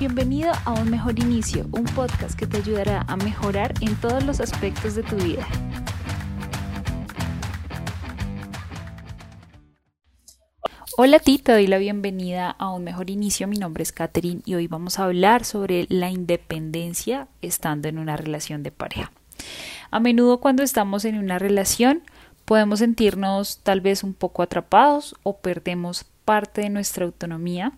Bienvenido a Un Mejor Inicio, un podcast que te ayudará a mejorar en todos los aspectos de tu vida. Hola a ti, te doy la bienvenida a Un Mejor Inicio. Mi nombre es Katherine y hoy vamos a hablar sobre la independencia estando en una relación de pareja. A menudo cuando estamos en una relación podemos sentirnos tal vez un poco atrapados o perdemos parte de nuestra autonomía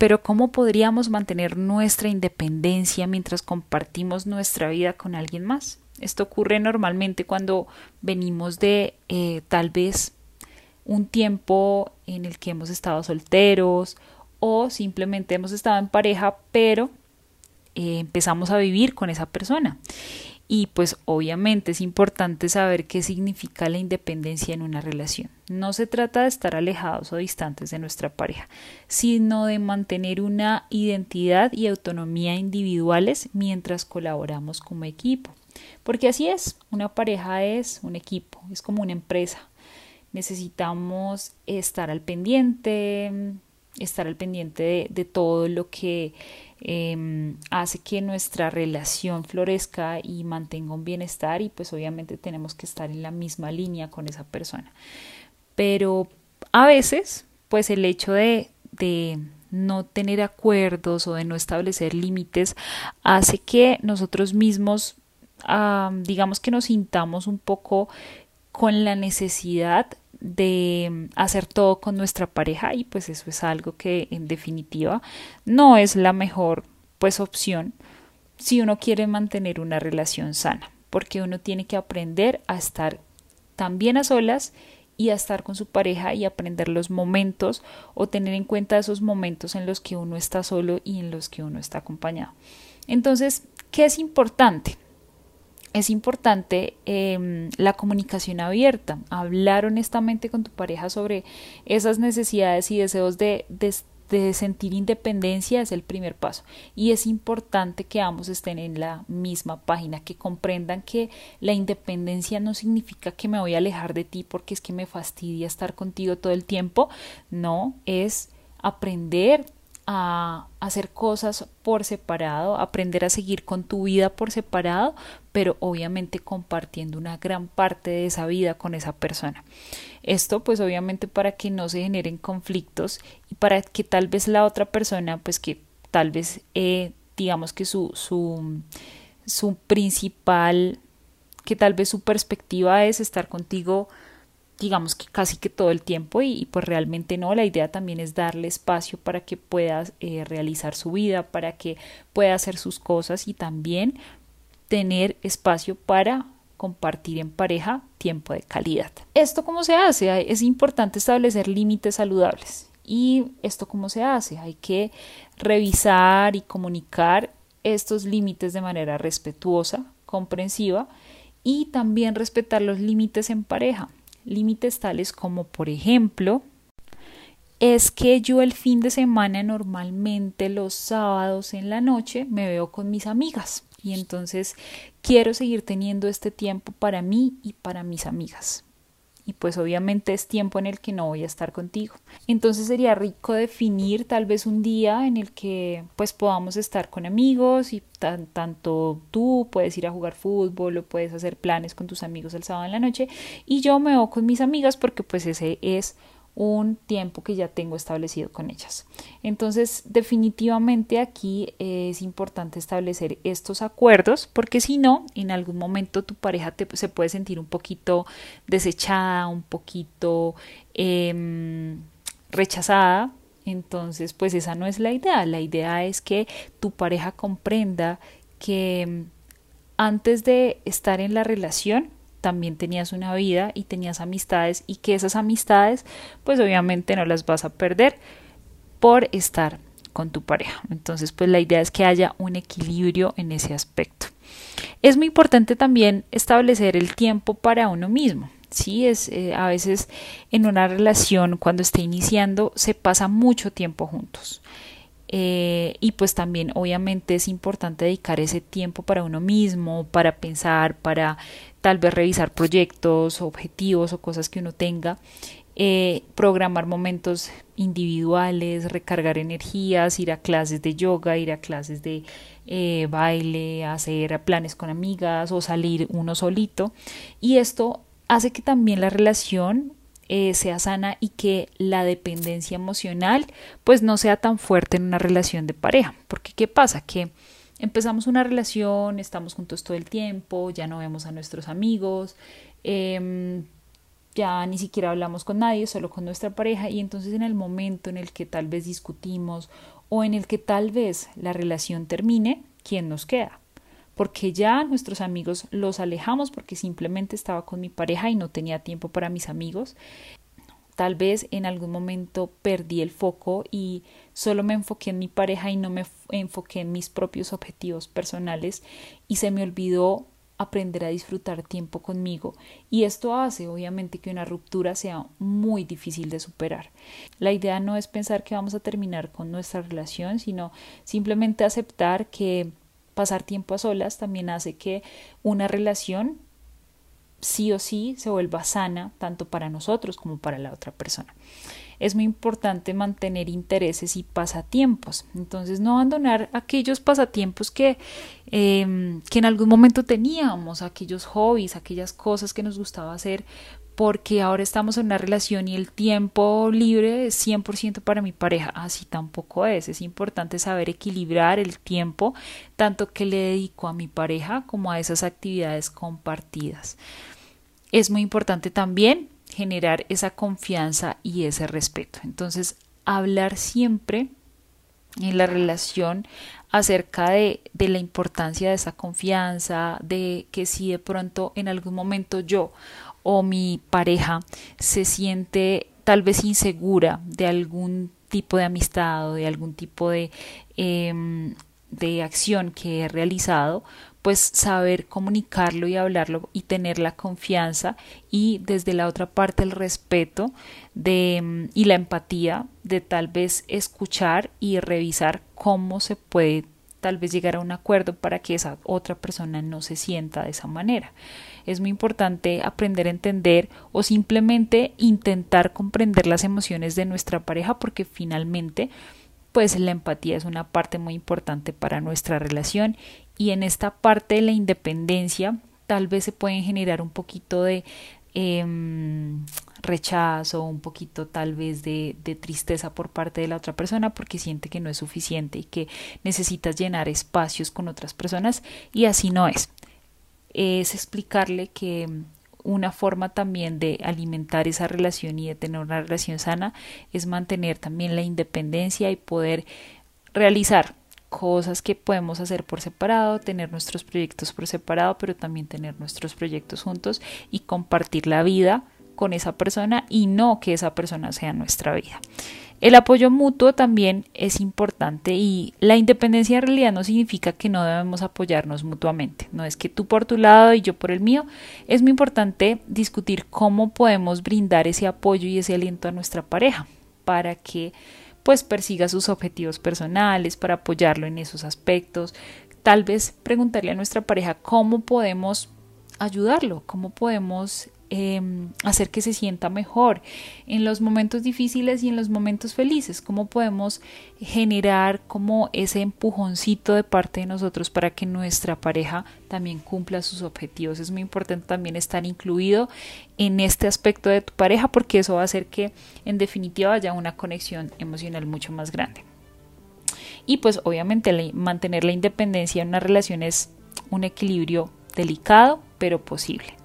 pero ¿cómo podríamos mantener nuestra independencia mientras compartimos nuestra vida con alguien más? Esto ocurre normalmente cuando venimos de eh, tal vez un tiempo en el que hemos estado solteros o simplemente hemos estado en pareja, pero eh, empezamos a vivir con esa persona. Y pues obviamente es importante saber qué significa la independencia en una relación. No se trata de estar alejados o distantes de nuestra pareja, sino de mantener una identidad y autonomía individuales mientras colaboramos como equipo. Porque así es, una pareja es un equipo, es como una empresa. Necesitamos estar al pendiente, estar al pendiente de, todo lo que em, hace que nuestra relación florezca y mantenga un bienestar y pues obviamente tenemos que estar en la misma línea con esa persona. Pero a veces pues el hecho de, de no tener acuerdos o de no establecer límites hace que nosotros mismos digamos que nos sintamos un poco con la necesidad de hacer todo con nuestra pareja y pues eso es algo que en definitiva no es la mejor pues opción si uno quiere mantener una relación sana porque uno tiene que aprender a estar también a solas y a estar con su pareja y aprender los momentos o tener en cuenta esos momentos en los que uno está solo y en los que uno está acompañado. Entonces, ¿qué es importante? Es importante em, la comunicación abierta, hablar honestamente con tu pareja sobre esas necesidades y deseos de, de, sentir independencia es el primer paso. Y es importante que ambos estén en la misma página, que comprendan que la independencia no significa que me voy a alejar de ti porque es que me fastidia estar contigo todo el tiempo, no, es aprender a hacer cosas por separado, aprender a seguir con tu vida por separado, pero obviamente compartiendo una gran parte de esa vida con esa persona. Esto pues obviamente para que no se generen conflictos y para que tal vez la otra persona pues que tal vez eh, digamos que su, su, su principal que tal vez su perspectiva es estar contigo digamos que casi que todo el tiempo y, pues realmente no, la idea también es darle espacio para que pueda eh, realizar su vida, para que pueda hacer sus cosas y también tener espacio para compartir en pareja tiempo de calidad. ¿Esto cómo se hace? Es importante establecer límites saludables. ¿Y esto cómo se hace? Hay que revisar y comunicar estos límites de manera respetuosa, comprensiva y también respetar los límites en pareja límites tales como, por ejemplo, es que yo el fin de semana normalmente los sábados en la noche me veo con mis amigas y entonces quiero seguir teniendo este tiempo para mí y para mis amigas y pues obviamente es tiempo en el que no voy a estar contigo. Entonces sería rico definir tal vez un día en el que pues podamos estar con amigos y tanto tú puedes ir a jugar fútbol o puedes hacer planes con tus amigos el sábado en la noche y yo me voy con mis amigas porque pues ese es un tiempo que ya tengo establecido con ellas. Entonces, definitivamente aquí es importante establecer estos acuerdos porque si no, en algún momento tu pareja se puede sentir un poquito desechada, un poquito em, rechazada. Entonces, pues esa no es la idea. La idea es que tu pareja comprenda que antes de estar en la relación, también tenías una vida y tenías amistades y que esas amistades pues obviamente no las vas a perder por estar con tu pareja. Entonces pues la idea es que haya un equilibrio en ese aspecto. Es muy importante también establecer el tiempo para uno mismo. Sí, es eh, a veces en una relación cuando está iniciando se pasa mucho tiempo juntos. Eh, y pues también obviamente es importante dedicar ese tiempo para uno mismo, para pensar, para tal vez revisar proyectos, objetivos o cosas que uno tenga. eh, programar momentos individuales, recargar energías, ir a clases de yoga, ir a clases de eh, baile, hacer planes con amigas o salir uno solito. Y esto hace que también la relación eh, sea sana y que la dependencia emocional pues no sea tan fuerte en una relación de pareja. Porque ¿qué pasa? Que empezamos una relación, estamos juntos todo el tiempo, ya no vemos a nuestros amigos, em, ya ni siquiera hablamos con nadie, solo con nuestra pareja y entonces en el momento en el que tal vez discutimos o en el que tal vez la relación termine, ¿quién nos queda? Porque ya nuestros amigos los alejamos porque simplemente estaba con mi pareja y no tenía tiempo para mis amigos. Tal vez en algún momento perdí el foco y solo me enfoqué en mi pareja y no me enfoqué en mis propios objetivos personales y se me olvidó aprender a disfrutar tiempo conmigo y esto hace obviamente que una ruptura sea muy difícil de superar. La idea no es pensar que vamos a terminar con nuestra relación, sino simplemente aceptar que pasar tiempo a solas también hace que una relación sí o sí se vuelva sana tanto para nosotros como para la otra persona es muy importante mantener intereses y pasatiempos. Entonces, no abandonar aquellos pasatiempos que, em, que en algún momento teníamos, aquellos hobbies, aquellas cosas que nos gustaba hacer, porque ahora estamos en una relación y el tiempo libre es 100% para mi pareja. Así tampoco es. Es importante saber equilibrar el tiempo, tanto que le dedico a mi pareja como a esas actividades compartidas. Es muy importante también generar esa confianza y ese respeto. Entonces, hablar siempre en la relación acerca de, de, la importancia de esa confianza, de que si de pronto en algún momento yo o mi pareja se siente tal vez insegura de algún tipo de amistad o de algún tipo de, eh, de acción que he realizado, pues saber comunicarlo y hablarlo y tener la confianza y desde la otra parte el respeto de, mm, y la empatía de tal vez escuchar y revisar cómo se puede tal vez llegar a un acuerdo para que esa otra persona no se sienta de esa manera. Es muy importante aprender a entender o simplemente intentar comprender las emociones de nuestra pareja porque finalmente pues la empatía es una parte muy importante para nuestra relación y en esta parte de la independencia tal vez se pueden generar un poquito de eh, rechazo, un poquito tal vez de, de, tristeza por parte de la otra persona porque siente que no es suficiente y que necesitas llenar espacios con otras personas y así no es. Es explicarle que una forma también de alimentar esa relación y de tener una relación sana es mantener también la independencia y poder realizar cosas que podemos hacer por separado, tener nuestros proyectos por separado, pero también tener nuestros proyectos juntos y compartir la vida con esa persona y no que esa persona sea nuestra vida. El apoyo mutuo también es importante y la independencia en realidad no significa que no debemos apoyarnos mutuamente. No es que tú por tu lado y yo por el mío. Es muy importante discutir cómo podemos brindar ese apoyo y ese aliento a nuestra pareja para que pues persiga sus objetivos personales, para apoyarlo en esos aspectos. Tal vez preguntarle a nuestra pareja cómo podemos ayudarlo, cómo podemos Em, hacer que se sienta mejor en los momentos difíciles y en los momentos felices, cómo podemos generar como ese empujoncito de parte de nosotros para que nuestra pareja también cumpla sus objetivos. Es muy importante también estar incluido en este aspecto de tu pareja porque eso va a hacer que en definitiva haya una conexión emocional mucho más grande. Y pues obviamente mantener la independencia en una relación es un equilibrio delicado pero posible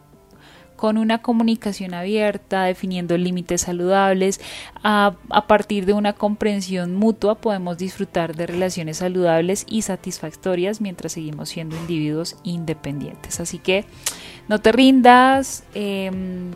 con una comunicación abierta, definiendo límites saludables, a, partir de una comprensión mutua podemos disfrutar de relaciones saludables y satisfactorias mientras seguimos siendo individuos independientes. Así que no te rindas, eh,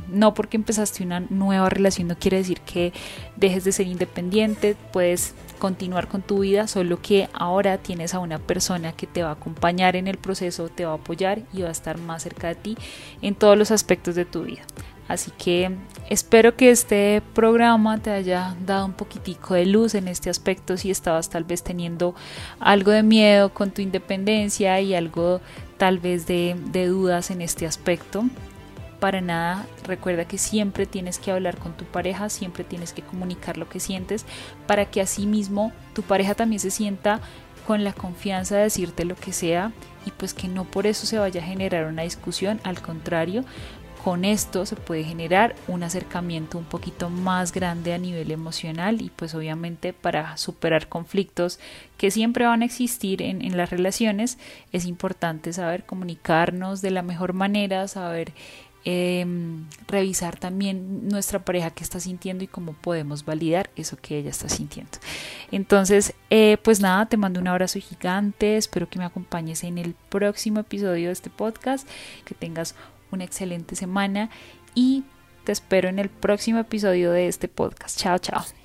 no porque empezaste una nueva relación no quiere decir que dejes de ser independiente, puedes continuar con tu vida, solo que ahora tienes a una persona que te va a acompañar en el proceso, te va a apoyar y va a estar más cerca de ti en todos los aspectos de tu vida. Así que espero que este programa te haya dado un poquitico de luz en este aspecto si estabas tal vez teniendo algo de miedo con tu independencia y algo tal vez de, de dudas en este aspecto. Para nada. Recuerda que siempre tienes que hablar con tu pareja, siempre tienes que comunicar lo que sientes para que así mismo tu pareja también se sienta con la confianza de decirte lo que sea y pues que no por eso se vaya a generar una discusión, al contrario, con esto se puede generar un acercamiento un poquito más grande a nivel emocional y pues obviamente para superar conflictos que siempre van a existir en, las relaciones es importante saber comunicarnos de la mejor manera, saber em, revisar también nuestra pareja que está sintiendo y cómo podemos validar eso que ella está sintiendo. Entonces, eh, pues nada, te mando un abrazo gigante, espero que me acompañes en el próximo episodio de este podcast, que tengas una excelente semana y te espero en el próximo episodio de este podcast. Chao, chao.